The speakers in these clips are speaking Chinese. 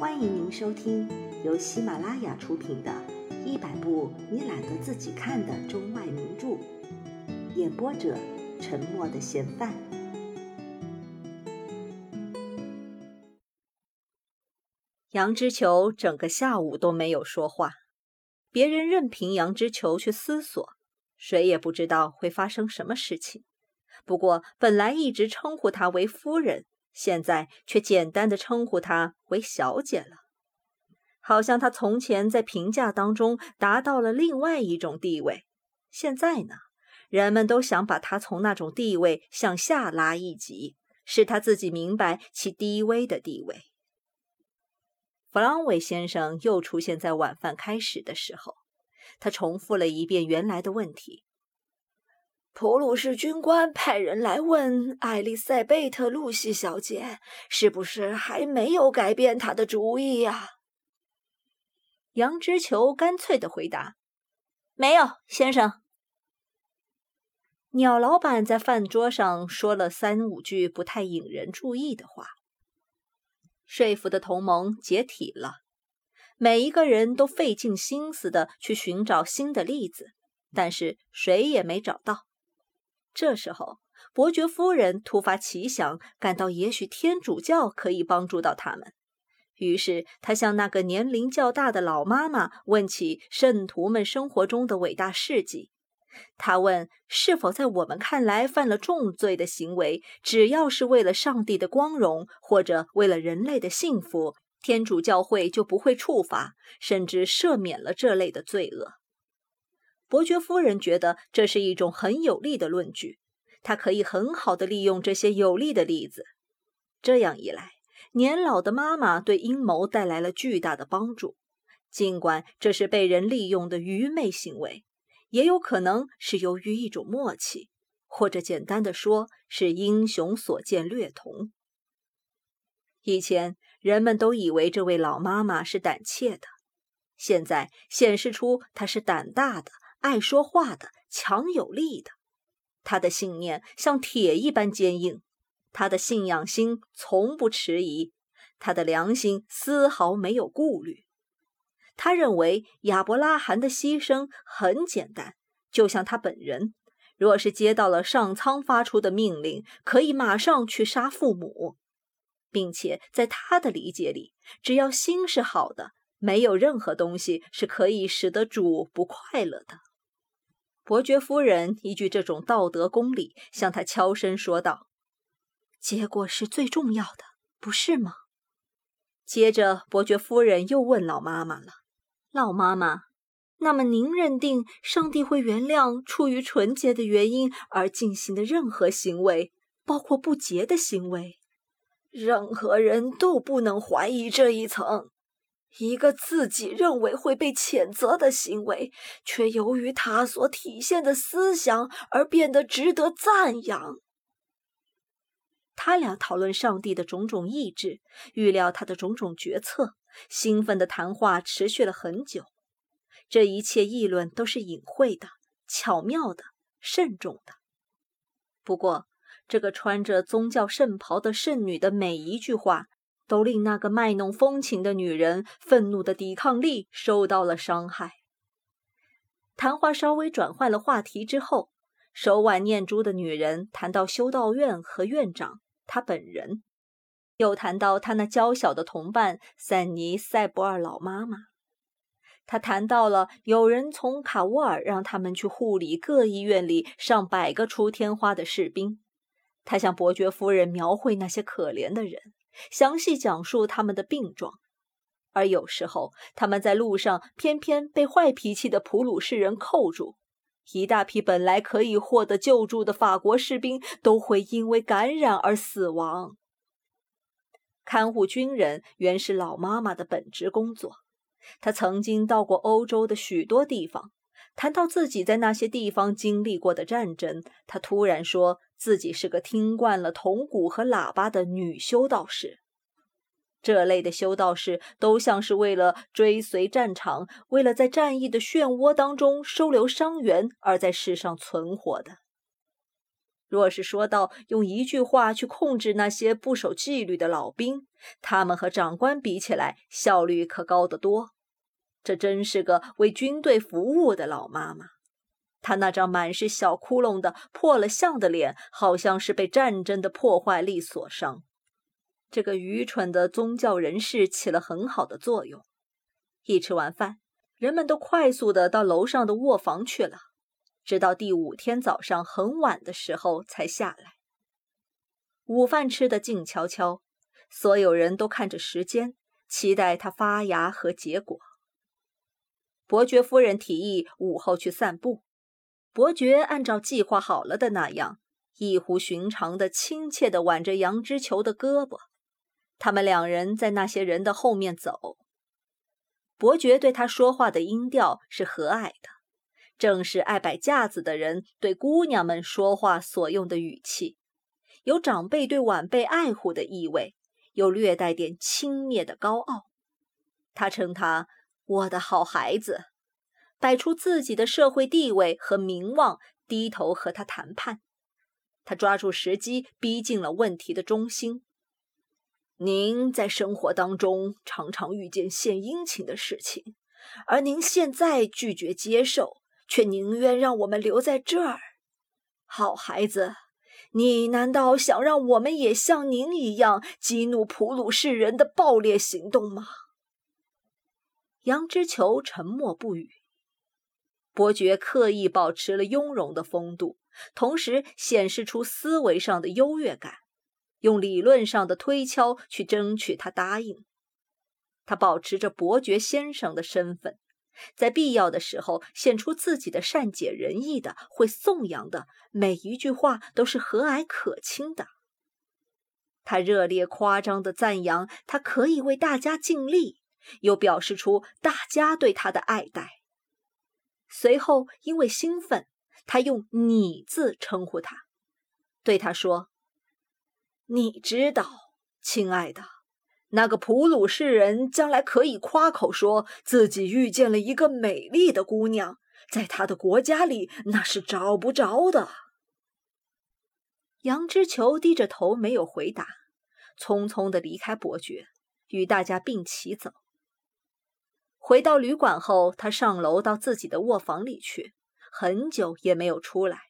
欢迎您收听由喜马拉雅出品的《一百部你懒得自己看的中外名著》，演播者：沉默的嫌犯。杨之球整个下午都没有说话，别人任凭杨之球去思索，谁也不知道会发生什么事情。不过，本来一直称呼她为夫人。现在却简单的称呼她为小姐了，好像她从前在评价当中达到了另外一种地位，现在呢，人们都想把她从那种地位向下拉一级，使她自己明白其低微的地位。弗朗韦先生又出现在晚饭开始的时候，他重复了一遍原来的问题。普鲁士军官派人来问艾丽塞贝特·露西小姐，是不是还没有改变她的主意呀？杨之球干脆的回答：“没有，先生。”鸟老板在饭桌上说了三五句不太引人注意的话，说服的同盟解体了。每一个人都费尽心思的去寻找新的例子，但是谁也没找到。这时候，伯爵夫人突发奇想，感到也许天主教可以帮助到他们。于是，她向那个年龄较大的老妈妈问起圣徒们生活中的伟大事迹。她问：是否在我们看来犯了重罪的行为，只要是为了上帝的光荣或者为了人类的幸福，天主教会就不会处罚，甚至赦免了这类的罪恶？伯爵夫人觉得这是一种很有力的论据，她可以很好的利用这些有力的例子。这样一来，年老的妈妈对阴谋带来了巨大的帮助。尽管这是被人利用的愚昧行为，也有可能是由于一种默契，或者简单的说，是英雄所见略同。以前人们都以为这位老妈妈是胆怯的，现在显示出她是胆大的。爱说话的，强有力的，他的信念像铁一般坚硬，他的信仰心从不迟疑，他的良心丝毫没有顾虑。他认为亚伯拉罕的牺牲很简单，就像他本人，若是接到了上苍发出的命令，可以马上去杀父母，并且在他的理解里，只要心是好的，没有任何东西是可以使得主不快乐的。伯爵夫人依据这种道德公理，向他悄声说道：“结果是最重要的，不是吗？”接着，伯爵夫人又问老妈妈了：“老妈妈，那么您认定上帝会原谅出于纯洁的原因而进行的任何行为，包括不洁的行为？任何人都不能怀疑这一层。”一个自己认为会被谴责的行为，却由于他所体现的思想而变得值得赞扬。他俩讨论上帝的种种意志，预料他的种种决策，兴奋的谈话持续了很久。这一切议论都是隐晦的、巧妙的、慎重的。不过，这个穿着宗教圣袍的圣女的每一句话。都令那个卖弄风情的女人愤怒的抵抗力受到了伤害。谈话稍微转换了话题之后，手挽念珠的女人谈到修道院和院长他本人，又谈到他那娇小的同伴塞尼塞博尔老妈妈。他谈到了有人从卡沃尔让他们去护理各医院里上百个出天花的士兵。他向伯爵夫人描绘那些可怜的人。详细讲述他们的病状，而有时候他们在路上偏偏被坏脾气的普鲁士人扣住，一大批本来可以获得救助的法国士兵都会因为感染而死亡。看护军人原是老妈妈的本职工作，她曾经到过欧洲的许多地方。谈到自己在那些地方经历过的战争，她突然说自己是个听惯了铜鼓和喇叭的女修道士。这类的修道士都像是为了追随战场，为了在战役的漩涡当中收留伤员而在世上存活的。若是说到用一句话去控制那些不守纪律的老兵，他们和长官比起来，效率可高得多。这真是个为军队服务的老妈妈。他那张满是小窟窿的破了相的脸，好像是被战争的破坏力所伤。这个愚蠢的宗教人士起了很好的作用。一吃完饭，人们都快速的到楼上的卧房去了。直到第五天早上很晚的时候才下来。午饭吃得静悄悄，所有人都看着时间，期待它发芽和结果。伯爵夫人提议午后去散步，伯爵按照计划好了的那样，异乎寻常的亲切地挽着杨之球的胳膊。他们两人在那些人的后面走。伯爵对他说话的音调是和蔼的。正是爱摆架子的人对姑娘们说话所用的语气，有长辈对晚辈爱护的意味，又略带点轻蔑的高傲。他称他“我的好孩子”，摆出自己的社会地位和名望，低头和他谈判。他抓住时机，逼近了问题的中心。您在生活当中常常遇见献殷勤的事情，而您现在拒绝接受。却宁愿让我们留在这儿，好孩子，你难道想让我们也像您一样激怒普鲁士人的暴烈行动吗？杨之球沉默不语。伯爵刻意保持了雍容的风度，同时显示出思维上的优越感，用理论上的推敲去争取他答应。他保持着伯爵先生的身份。在必要的时候，显出自己的善解人意的，会颂扬的，每一句话都是和蔼可亲的。他热烈夸张的赞扬他可以为大家尽力，又表示出大家对他的爱戴。随后，因为兴奋，他用“你”字称呼他，对他说：“你知道，亲爱的。”那个普鲁士人将来可以夸口说自己遇见了一个美丽的姑娘，在他的国家里那是找不着的。杨之球低着头没有回答，匆匆的离开伯爵，与大家并齐走。回到旅馆后，他上楼到自己的卧房里去，很久也没有出来。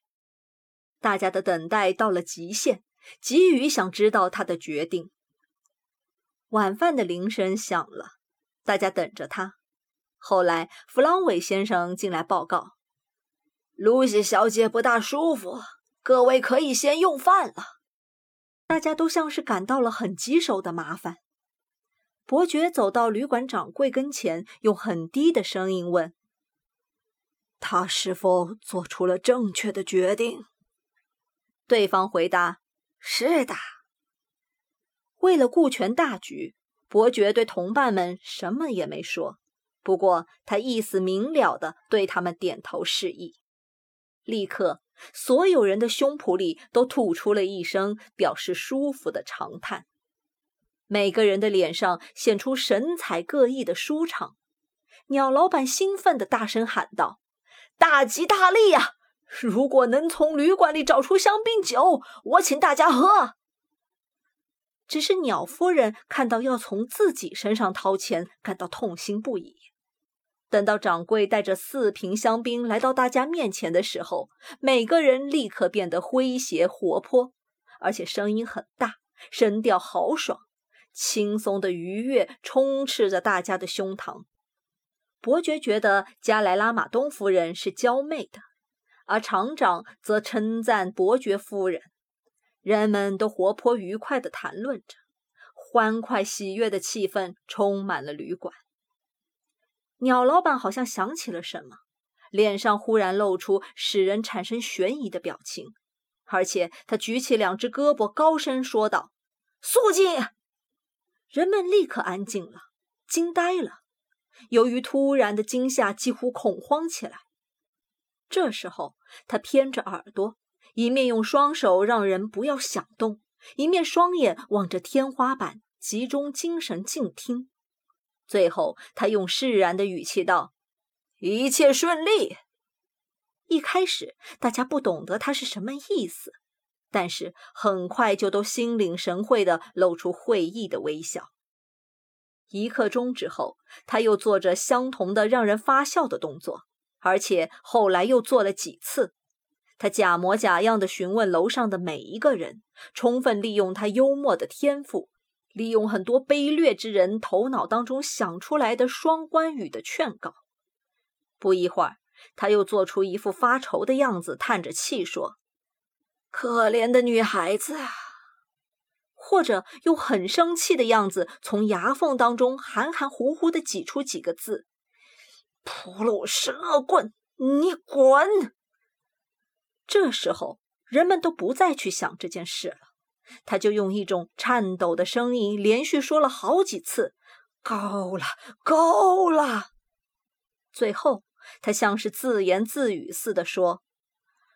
大家的等待到了极限，急于想知道他的决定。晚饭的铃声响了，大家等着他。后来，弗朗韦先生进来报告：“露西小姐不大舒服，各位可以先用饭了。”大家都像是感到了很棘手的麻烦。伯爵走到旅馆掌柜跟前，用很低的声音问：“他是否做出了正确的决定？”对方回答：“是的。”为了顾全大局，伯爵对同伴们什么也没说。不过他意思明了的对他们点头示意。立刻，所有人的胸脯里都吐出了一声表示舒服的长叹。每个人的脸上显出神采各异的舒畅。鸟老板兴奋地大声喊道：“大吉大利呀！如果能从旅馆里找出香槟酒，我请大家喝。”只是鸟夫人看到要从自己身上掏钱，感到痛心不已。等到掌柜带着四瓶香槟来到大家面前的时候，每个人立刻变得诙谐活泼，而且声音很大，声调豪爽，轻松的愉悦充斥着大家的胸膛。伯爵觉得加莱拉马东夫人是娇媚的，而厂长则称赞伯爵夫人。人们都活泼愉快地谈论着，欢快喜悦的气氛充满了旅馆。鸟老板好像想起了什么，脸上忽然露出使人产生悬疑的表情，而且他举起两只胳膊，高声说道：“肃静！”人们立刻安静了，惊呆了，由于突然的惊吓，几乎恐慌起来。这时候，他偏着耳朵。一面用双手让人不要响动，一面双眼望着天花板，集中精神静听。最后，他用释然的语气道：“一切顺利。”一开始，大家不懂得他是什么意思，但是很快就都心领神会地露出会意的微笑。一刻钟之后，他又做着相同的让人发笑的动作，而且后来又做了几次。他假模假样地询问楼上的每一个人，充分利用他幽默的天赋，利用很多卑劣之人头脑当中想出来的双关语的劝告。不一会儿，他又做出一副发愁的样子，叹着气说：“可怜的女孩子啊！”或者用很生气的样子，从牙缝当中含含糊糊的挤出几个字：“普鲁士恶棍，你滚！”这时候，人们都不再去想这件事了。他就用一种颤抖的声音连续说了好几次：“够了，够了。”最后，他像是自言自语似的说：“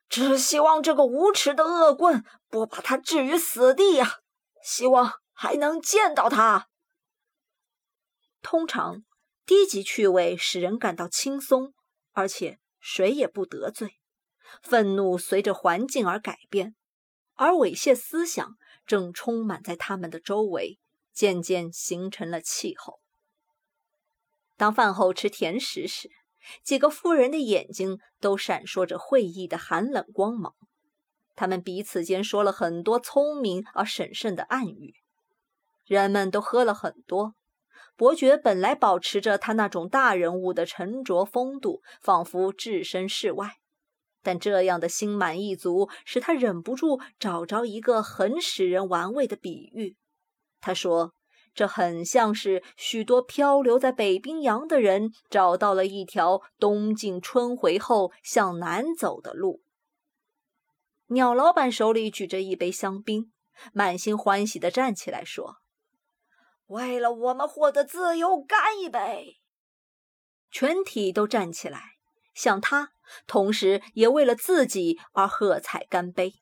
只希望这个无耻的恶棍不把他置于死地呀！希望还能见到他。”通常，低级趣味使人感到轻松，而且谁也不得罪。愤怒随着环境而改变，而猥亵思想正充满在他们的周围，渐渐形成了气候。当饭后吃甜食时，几个妇人的眼睛都闪烁着会意的寒冷光芒，他们彼此间说了很多聪明而审慎的暗语。人们都喝了很多，伯爵本来保持着他那种大人物的沉着风度，仿佛置身事外。但这样的心满意足，使他忍不住找着一个很使人玩味的比喻。他说：“这很像是许多漂流在北冰洋的人找到了一条冬尽春回后向南走的路。”鸟老板手里举着一杯香槟，满心欢喜地站起来说：“为了我们获得自由，干一杯！”全体都站起来。向他，同时也为了自己而喝彩干杯。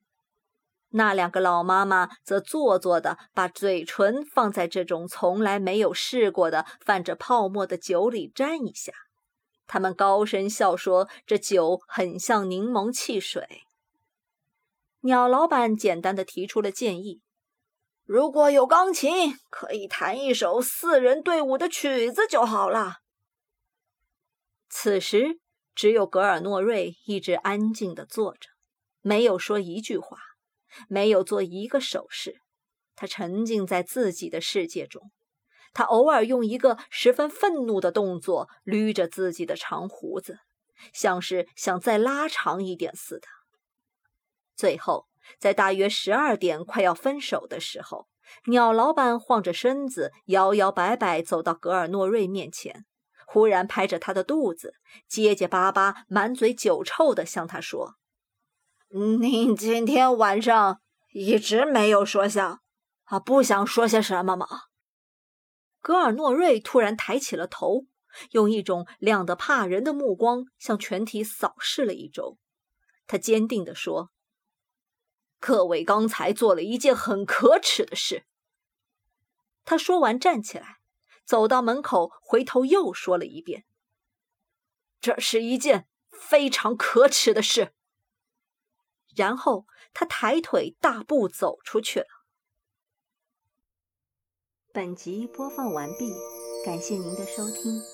那两个老妈妈则做作的把嘴唇放在这种从来没有试过的泛着泡沫的酒里沾一下。他们高声笑说：“这酒很像柠檬汽水。”鸟老板简单的提出了建议：“如果有钢琴，可以弹一首四人队伍的曲子就好了。”此时。只有格尔诺瑞一直安静地坐着，没有说一句话，没有做一个手势。他沉浸在自己的世界中。他偶尔用一个十分愤怒的动作捋着自己的长胡子，像是想再拉长一点似的。最后，在大约十二点快要分手的时候，鸟老板晃着身子，摇摇摆摆走到格尔诺瑞面前。忽然拍着他的肚子，结结巴巴、满嘴酒臭地向他说：“您今天晚上一直没有说笑，啊，不想说些什么吗？”格尔诺瑞突然抬起了头，用一种亮得怕人的目光向全体扫视了一周。他坚定地说：“各位刚才做了一件很可耻的事。”他说完，站起来。走到门口，回头又说了一遍：“这是一件非常可耻的事。”然后他抬腿大步走出去了。本集播放完毕，感谢您的收听。